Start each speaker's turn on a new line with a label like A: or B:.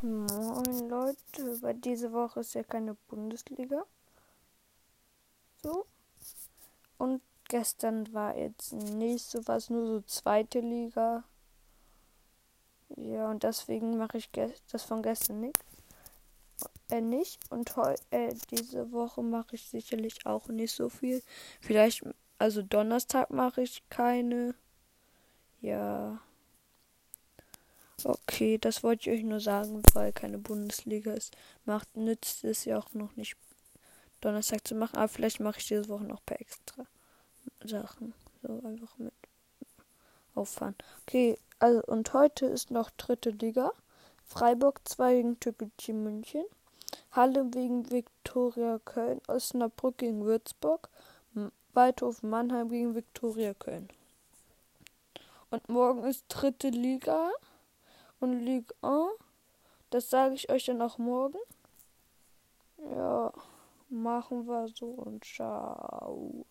A: Moin Leute, weil diese Woche ist ja keine Bundesliga. So. Und gestern war jetzt nicht so was, nur so zweite Liga. Ja, und deswegen mache ich das von gestern nicht. Äh, nicht. Und äh, diese Woche mache ich sicherlich auch nicht so viel. Vielleicht, also Donnerstag mache ich keine. Ja. Okay, das wollte ich euch nur sagen, weil keine Bundesliga ist. Macht, nützt es ja auch noch nicht Donnerstag zu machen, aber vielleicht mache ich diese Woche noch ein paar extra Sachen. So einfach mit auffahren. Okay, also und heute ist noch dritte Liga. Freiburg 2 gegen Türkgücü München. Halle wegen Viktoria Köln. Osnabrück gegen Würzburg. Waldhof Mannheim gegen Viktoria Köln. Und morgen ist dritte Liga und Ligue 1. Das sage ich euch dann auch morgen. Ja, machen wir so und ciao.